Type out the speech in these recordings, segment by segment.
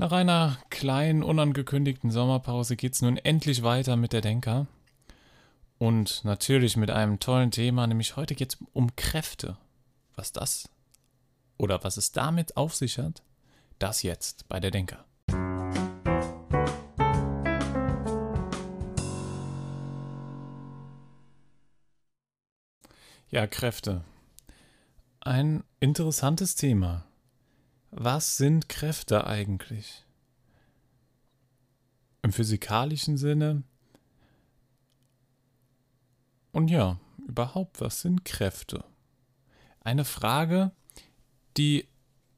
Nach einer kleinen, unangekündigten Sommerpause geht's nun endlich weiter mit der Denker. Und natürlich mit einem tollen Thema, nämlich heute geht's um Kräfte. Was das oder was es damit auf sich hat, das jetzt bei der Denker. Ja, Kräfte. Ein interessantes Thema. Was sind Kräfte eigentlich? Im physikalischen Sinne. Und ja, überhaupt, was sind Kräfte? Eine Frage, die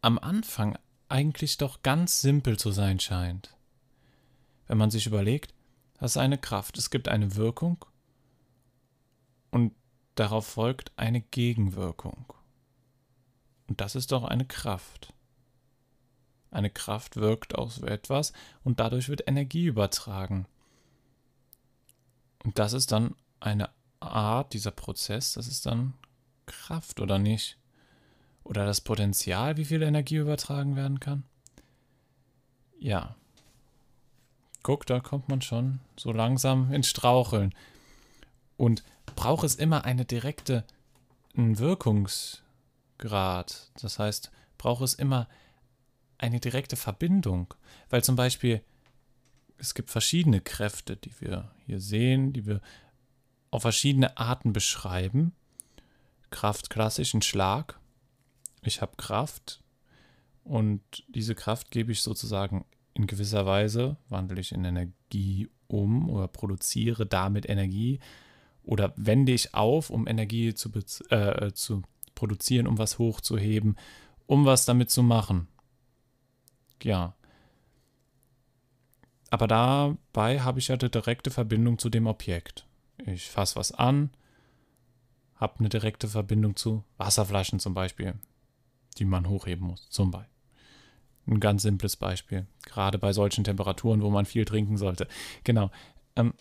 am Anfang eigentlich doch ganz simpel zu sein scheint. Wenn man sich überlegt, das ist eine Kraft, es gibt eine Wirkung und darauf folgt eine Gegenwirkung. Und das ist doch eine Kraft. Eine Kraft wirkt auf etwas und dadurch wird Energie übertragen. Und das ist dann eine Art, dieser Prozess, das ist dann Kraft oder nicht? Oder das Potenzial, wie viel Energie übertragen werden kann? Ja. Guck, da kommt man schon so langsam ins Straucheln. Und braucht es immer eine direkte Wirkungsgrad. Das heißt, braucht es immer eine direkte Verbindung, weil zum Beispiel es gibt verschiedene Kräfte, die wir hier sehen, die wir auf verschiedene Arten beschreiben. Kraft klassischen Schlag. Ich habe Kraft und diese Kraft gebe ich sozusagen in gewisser Weise, wandle ich in Energie um oder produziere damit Energie oder wende ich auf, um Energie zu, äh, zu produzieren, um was hochzuheben, um was damit zu machen ja. Aber dabei habe ich ja eine direkte Verbindung zu dem Objekt. Ich fasse was an, habe eine direkte Verbindung zu Wasserflaschen zum Beispiel, die man hochheben muss, zum Beispiel. Ein ganz simples Beispiel, gerade bei solchen Temperaturen, wo man viel trinken sollte. Genau. Ähm,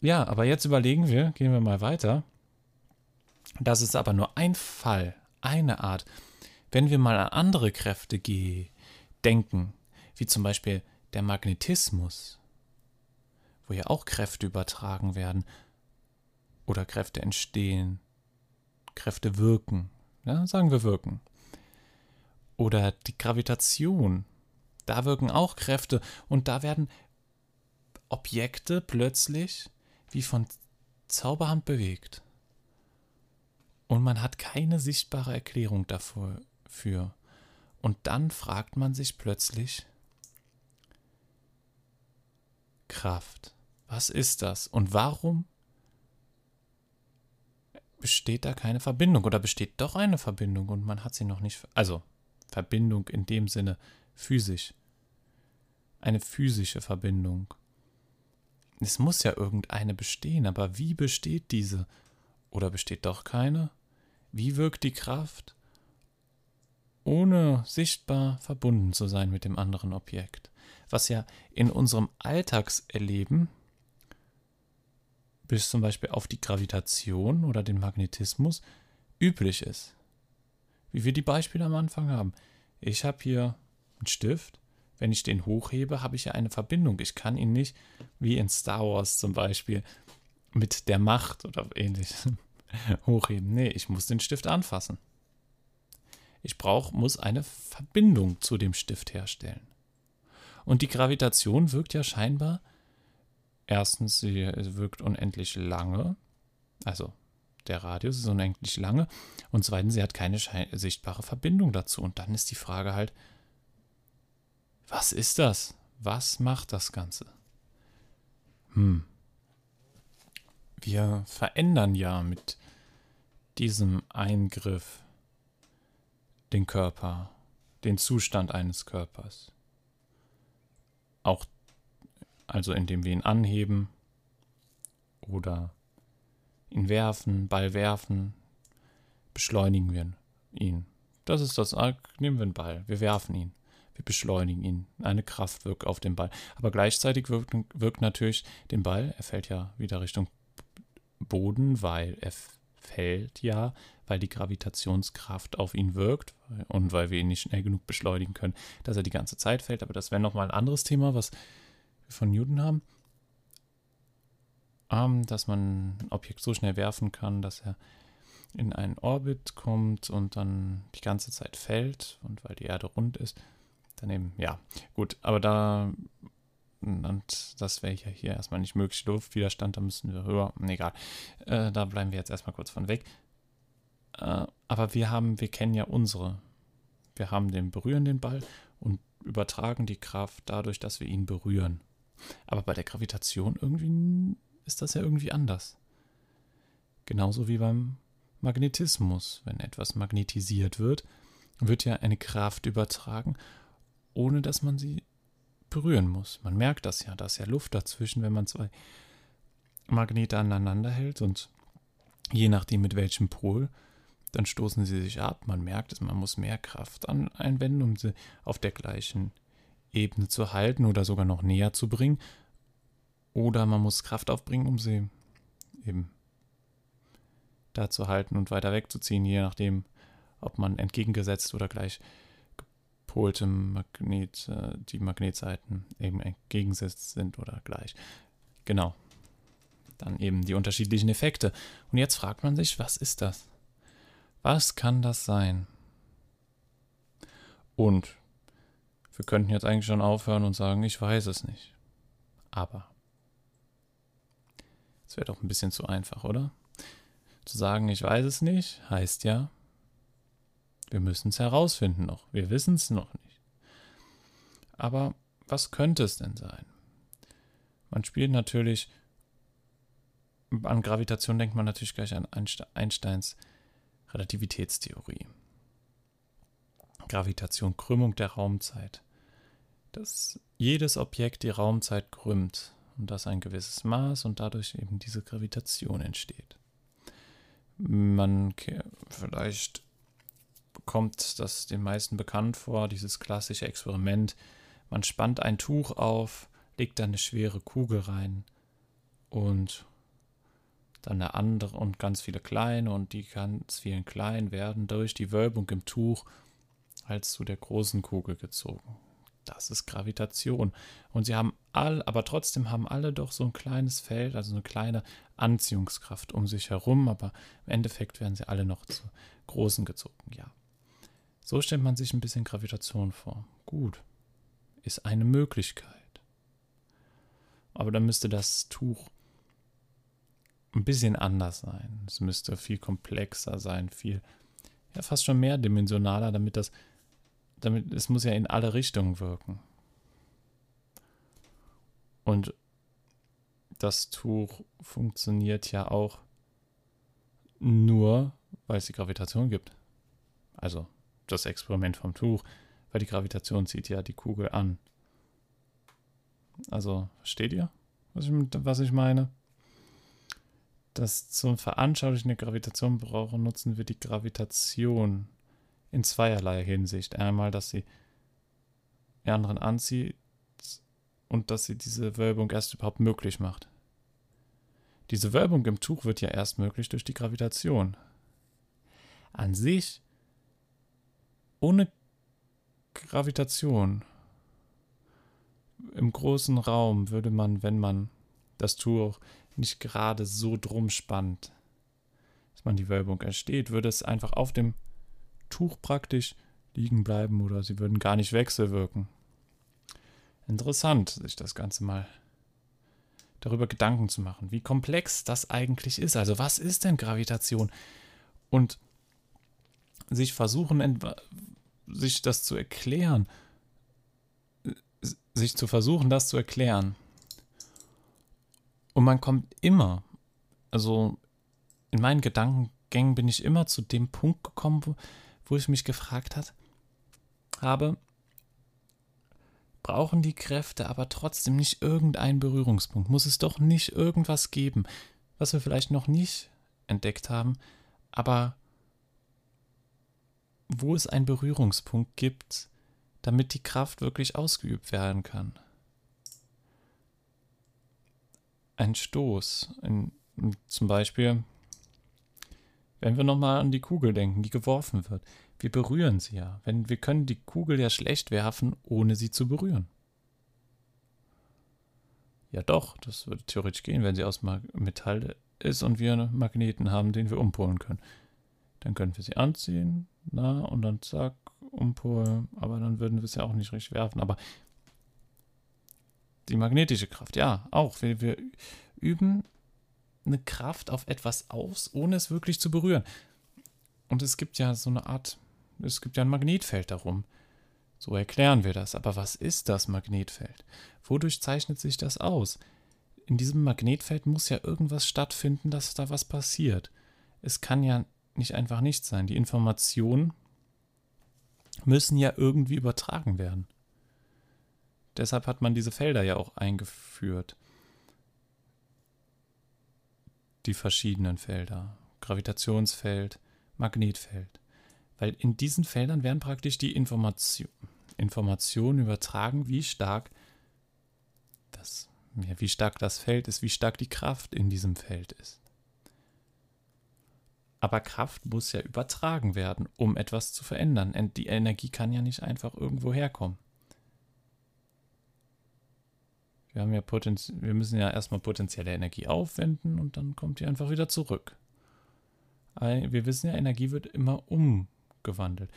ja, aber jetzt überlegen wir, gehen wir mal weiter. Das ist aber nur ein Fall, eine Art. Wenn wir mal an andere Kräfte gehen, denken, wie zum Beispiel der Magnetismus, wo ja auch Kräfte übertragen werden oder Kräfte entstehen, Kräfte wirken, ja, sagen wir wirken. Oder die Gravitation, da wirken auch Kräfte und da werden Objekte plötzlich wie von Zauberhand bewegt. Und man hat keine sichtbare Erklärung dafür. Und dann fragt man sich plötzlich, Kraft, was ist das und warum besteht da keine Verbindung oder besteht doch eine Verbindung und man hat sie noch nicht, also Verbindung in dem Sinne physisch, eine physische Verbindung. Es muss ja irgendeine bestehen, aber wie besteht diese? Oder besteht doch keine? Wie wirkt die Kraft? Ohne sichtbar verbunden zu sein mit dem anderen Objekt, was ja in unserem Alltagserleben bis zum Beispiel auf die Gravitation oder den Magnetismus üblich ist. Wie wir die Beispiele am Anfang haben. Ich habe hier einen Stift, wenn ich den hochhebe, habe ich ja eine Verbindung. Ich kann ihn nicht, wie in Star Wars zum Beispiel, mit der Macht oder ähnlich hochheben. Nee, ich muss den Stift anfassen. Ich brauche, muss eine Verbindung zu dem Stift herstellen. Und die Gravitation wirkt ja scheinbar, erstens, sie wirkt unendlich lange, also der Radius ist unendlich lange, und zweitens, sie hat keine sichtbare Verbindung dazu. Und dann ist die Frage halt, was ist das? Was macht das Ganze? Hm. Wir verändern ja mit diesem Eingriff den Körper, den Zustand eines Körpers. Auch also indem wir ihn anheben oder ihn werfen, Ball werfen, beschleunigen wir ihn. Das ist das, nehmen wir einen Ball, wir werfen ihn, wir beschleunigen ihn. Eine Kraft wirkt auf den Ball. Aber gleichzeitig wirkt, wirkt natürlich den Ball, er fällt ja wieder Richtung Boden, weil er fällt ja, weil die Gravitationskraft auf ihn wirkt und weil wir ihn nicht schnell genug beschleunigen können, dass er die ganze Zeit fällt. Aber das wäre nochmal ein anderes Thema, was wir von Newton haben. Ähm, dass man ein Objekt so schnell werfen kann, dass er in einen Orbit kommt und dann die ganze Zeit fällt und weil die Erde rund ist, dann eben, ja, gut, aber da, und das wäre ja hier erstmal nicht möglich, Luftwiderstand, da müssen wir höher, egal, äh, da bleiben wir jetzt erstmal kurz von weg. Äh, aber wir haben, wir kennen ja unsere, wir haben den berühren den Ball und übertragen die Kraft dadurch, dass wir ihn berühren. Aber bei der Gravitation irgendwie ist das ja irgendwie anders. Genauso wie beim Magnetismus. Wenn etwas magnetisiert wird, wird ja eine Kraft übertragen, ohne dass man sie berühren muss. Man merkt das ja, da ist ja Luft dazwischen, wenn man zwei Magnete aneinander hält und je nachdem mit welchem Pol, dann stoßen sie sich ab. Man merkt es, man muss mehr Kraft an, einwenden, um sie auf der gleichen Ebene zu halten oder sogar noch näher zu bringen. Oder man muss Kraft aufbringen, um sie eben da zu halten und weiter wegzuziehen, je nachdem, ob man entgegengesetzt oder gleich gepolte Magnet, äh, die Magnetseiten eben entgegengesetzt sind oder gleich. Genau. Dann eben die unterschiedlichen Effekte. Und jetzt fragt man sich, was ist das? Was kann das sein? Und wir könnten jetzt eigentlich schon aufhören und sagen, ich weiß es nicht. Aber es wäre doch ein bisschen zu einfach, oder? Zu sagen, ich weiß es nicht, heißt ja, wir müssen es herausfinden noch. Wir wissen es noch nicht. Aber was könnte es denn sein? Man spielt natürlich, an Gravitation denkt man natürlich gleich an Einsteins Relativitätstheorie. Gravitation, Krümmung der Raumzeit. Dass jedes Objekt die Raumzeit krümmt und dass ein gewisses Maß und dadurch eben diese Gravitation entsteht. Man vielleicht kommt das den meisten bekannt vor, dieses klassische Experiment. Man spannt ein Tuch auf, legt da eine schwere Kugel rein und dann eine andere und ganz viele kleine und die ganz vielen kleinen werden durch die Wölbung im Tuch als zu der großen Kugel gezogen. Das ist Gravitation. Und sie haben alle, aber trotzdem haben alle doch so ein kleines Feld, also eine kleine Anziehungskraft um sich herum, aber im Endeffekt werden sie alle noch zu großen gezogen, ja. So stellt man sich ein bisschen Gravitation vor. Gut. Ist eine Möglichkeit. Aber dann müsste das Tuch ein bisschen anders sein. Es müsste viel komplexer sein, viel, ja, fast schon mehrdimensionaler, damit das damit, es muss ja in alle Richtungen wirken. Und das Tuch funktioniert ja auch nur, weil es die Gravitation gibt. Also das Experiment vom Tuch, weil die Gravitation zieht ja die Kugel an. Also, versteht ihr, was ich, was ich meine? Das zum Veranschaulichen der Gravitation brauchen, nutzen wir die Gravitation in zweierlei Hinsicht. Einmal, dass sie die anderen anzieht und dass sie diese Wölbung erst überhaupt möglich macht. Diese Wölbung im Tuch wird ja erst möglich durch die Gravitation. An sich, ohne Gravitation im großen Raum würde man, wenn man das Tuch nicht gerade so drum spannt, dass man die Wölbung entsteht, würde es einfach auf dem Tuch praktisch liegen bleiben oder sie würden gar nicht wechselwirken. Interessant, sich das Ganze mal darüber Gedanken zu machen, wie komplex das eigentlich ist. Also was ist denn Gravitation? Und sich versuchen, sich das zu erklären, sich zu versuchen, das zu erklären. Und man kommt immer, also in meinen Gedankengängen bin ich immer zu dem Punkt gekommen, wo, wo ich mich gefragt hat, habe, brauchen die Kräfte aber trotzdem nicht irgendeinen Berührungspunkt? Muss es doch nicht irgendwas geben, was wir vielleicht noch nicht entdeckt haben, aber wo es einen Berührungspunkt gibt, damit die Kraft wirklich ausgeübt werden kann. Ein Stoß, in, zum Beispiel Wenn wir nochmal an die Kugel denken, die geworfen wird. Wir berühren sie ja. Wenn, wir können die Kugel ja schlecht werfen, ohne sie zu berühren. Ja doch, das würde theoretisch gehen, wenn sie aus Metall ist und wir einen Magneten haben, den wir umpolen können. Dann können wir sie anziehen, na, und dann zack, umpolen, aber dann würden wir es ja auch nicht richtig werfen. Aber die magnetische Kraft, ja, auch. Wir, wir üben eine Kraft auf etwas aus, ohne es wirklich zu berühren. Und es gibt ja so eine Art, es gibt ja ein Magnetfeld darum. So erklären wir das. Aber was ist das Magnetfeld? Wodurch zeichnet sich das aus? In diesem Magnetfeld muss ja irgendwas stattfinden, dass da was passiert. Es kann ja nicht einfach nichts sein. Die Informationen müssen ja irgendwie übertragen werden. Deshalb hat man diese Felder ja auch eingeführt. Die verschiedenen Felder. Gravitationsfeld, Magnetfeld. Weil in diesen Feldern werden praktisch die Information, Informationen übertragen, wie stark das, ja, wie stark das Feld ist, wie stark die Kraft in diesem Feld ist. Aber Kraft muss ja übertragen werden, um etwas zu verändern. Die Energie kann ja nicht einfach irgendwo herkommen. Wir haben ja Potenz wir müssen ja erstmal potenzielle Energie aufwenden und dann kommt die einfach wieder zurück. Wir wissen ja, Energie wird immer umgewandelt.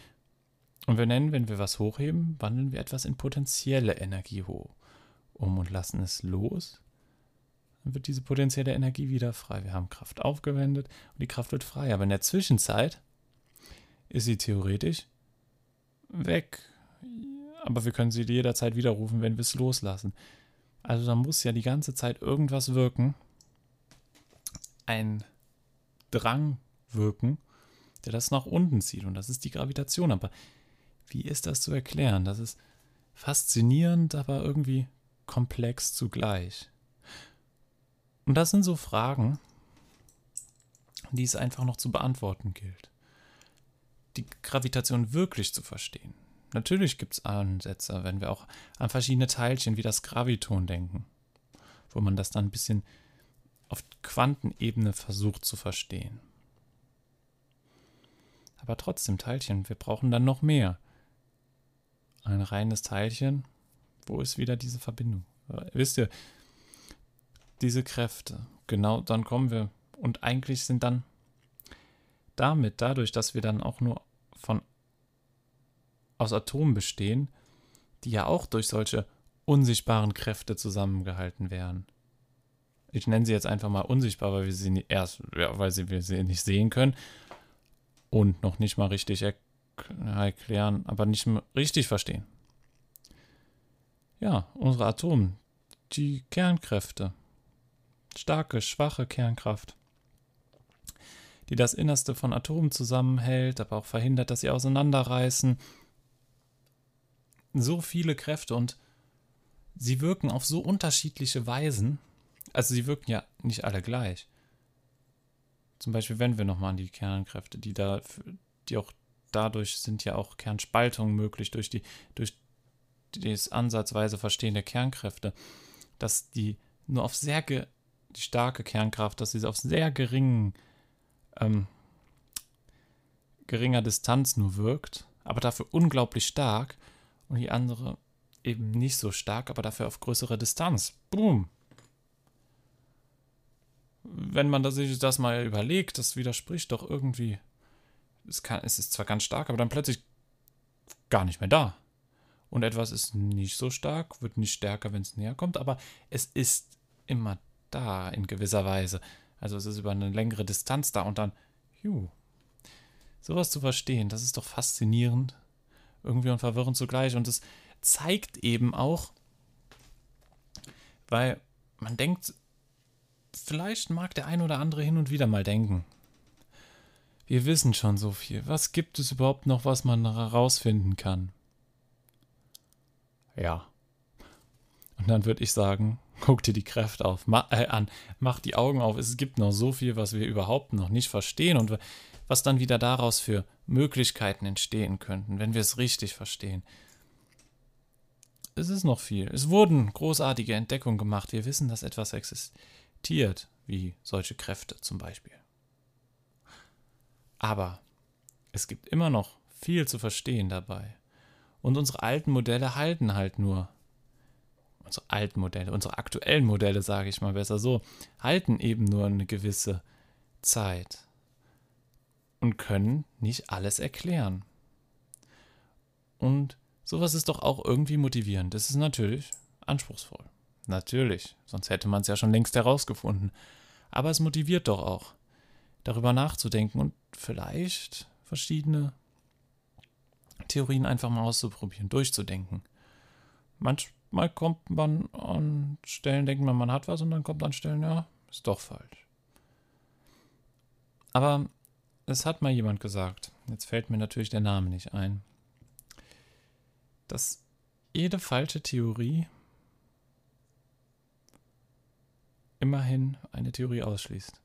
Und wir nennen, wenn wir was hochheben, wandeln wir etwas in potenzielle Energie hoch um und lassen es los. Dann wird diese potenzielle Energie wieder frei. Wir haben Kraft aufgewendet und die Kraft wird frei. Aber in der Zwischenzeit ist sie theoretisch weg. Aber wir können sie jederzeit widerrufen, wenn wir es loslassen. Also da muss ja die ganze Zeit irgendwas wirken. Ein Drang wirken, der das nach unten zieht. Und das ist die Gravitation. Aber wie ist das zu erklären? Das ist faszinierend, aber irgendwie komplex zugleich. Und das sind so Fragen, die es einfach noch zu beantworten gilt. Die Gravitation wirklich zu verstehen. Natürlich gibt es Ansätze, wenn wir auch an verschiedene Teilchen wie das Graviton denken, wo man das dann ein bisschen auf Quantenebene versucht zu verstehen. Aber trotzdem Teilchen, wir brauchen dann noch mehr. Ein reines Teilchen, wo ist wieder diese Verbindung? Wisst ihr, diese Kräfte, genau, dann kommen wir. Und eigentlich sind dann damit, dadurch, dass wir dann auch nur von aus Atomen bestehen, die ja auch durch solche unsichtbaren Kräfte zusammengehalten werden. Ich nenne sie jetzt einfach mal unsichtbar, weil wir sie nicht, erst, ja, weil sie, wir sie nicht sehen können und noch nicht mal richtig erklären, aber nicht richtig verstehen. Ja, unsere Atome, die Kernkräfte, starke, schwache Kernkraft, die das Innerste von Atomen zusammenhält, aber auch verhindert, dass sie auseinanderreißen so viele Kräfte und sie wirken auf so unterschiedliche Weisen. Also sie wirken ja nicht alle gleich. Zum Beispiel, wenn wir nochmal an die Kernkräfte, die da, die auch dadurch sind ja auch Kernspaltungen möglich durch die, durch das ansatzweise Verstehen der Kernkräfte, dass die nur auf sehr die starke Kernkraft, dass sie auf sehr geringen ähm, geringer Distanz nur wirkt, aber dafür unglaublich stark und die andere eben nicht so stark, aber dafür auf größere Distanz. Boom. Wenn man sich das mal überlegt, das widerspricht doch irgendwie. Es, kann, es ist zwar ganz stark, aber dann plötzlich gar nicht mehr da. Und etwas ist nicht so stark, wird nicht stärker, wenn es näher kommt, aber es ist immer da in gewisser Weise. Also es ist über eine längere Distanz da und dann, juh. Sowas zu verstehen, das ist doch faszinierend irgendwie und verwirrend zugleich. Und es zeigt eben auch, weil man denkt, vielleicht mag der ein oder andere hin und wieder mal denken. Wir wissen schon so viel. Was gibt es überhaupt noch, was man herausfinden kann? Ja. Und dann würde ich sagen, guck dir die Kräfte auf, ma äh, an, mach die Augen auf. Es gibt noch so viel, was wir überhaupt noch nicht verstehen und was dann wieder daraus für Möglichkeiten entstehen könnten, wenn wir es richtig verstehen. Es ist noch viel. Es wurden großartige Entdeckungen gemacht. Wir wissen, dass etwas existiert, wie solche Kräfte zum Beispiel. Aber es gibt immer noch viel zu verstehen dabei. Und unsere alten Modelle halten halt nur. Unsere alten Modelle, unsere aktuellen Modelle, sage ich mal besser so, halten eben nur eine gewisse Zeit und können nicht alles erklären. Und sowas ist doch auch irgendwie motivierend. Das ist natürlich anspruchsvoll. Natürlich, sonst hätte man es ja schon längst herausgefunden. Aber es motiviert doch auch, darüber nachzudenken und vielleicht verschiedene Theorien einfach mal auszuprobieren, durchzudenken. Manchmal kommt man an Stellen, denkt man, man hat was und dann kommt an Stellen, ja, ist doch falsch. Aber es hat mal jemand gesagt, jetzt fällt mir natürlich der Name nicht ein, dass jede falsche Theorie immerhin eine Theorie ausschließt.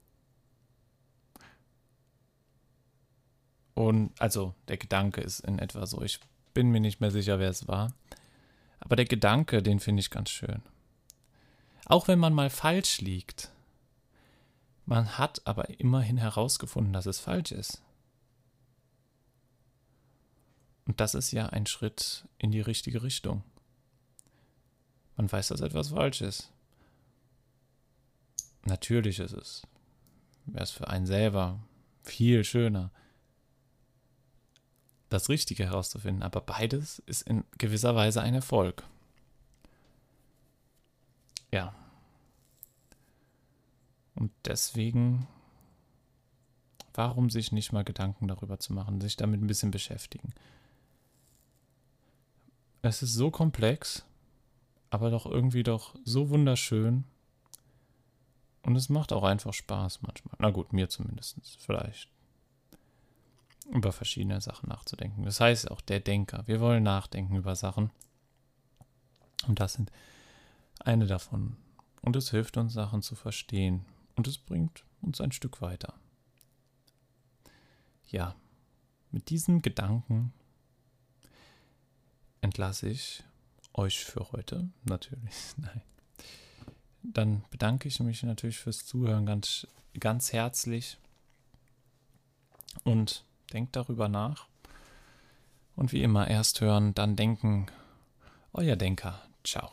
Und also der Gedanke ist in etwa so. Ich bin mir nicht mehr sicher, wer es war. Aber der Gedanke, den finde ich ganz schön. Auch wenn man mal falsch liegt, man hat aber immerhin herausgefunden, dass es falsch ist. Und das ist ja ein Schritt in die richtige Richtung. Man weiß, dass etwas falsch ist. Natürlich ist es, wäre es für einen selber viel schöner, das Richtige herauszufinden. Aber beides ist in gewisser Weise ein Erfolg. Ja. Und deswegen, warum sich nicht mal Gedanken darüber zu machen, sich damit ein bisschen beschäftigen. Es ist so komplex, aber doch irgendwie doch so wunderschön. Und es macht auch einfach Spaß manchmal. Na gut, mir zumindest. Vielleicht. Über verschiedene Sachen nachzudenken. Das heißt auch der Denker. Wir wollen nachdenken über Sachen. Und das sind eine davon. Und es hilft uns, Sachen zu verstehen. Und es bringt uns ein Stück weiter. Ja, mit diesen Gedanken entlasse ich euch für heute. Natürlich, nein. Dann bedanke ich mich natürlich fürs Zuhören ganz, ganz herzlich. Und denkt darüber nach. Und wie immer, erst hören, dann denken. Euer Denker. Ciao.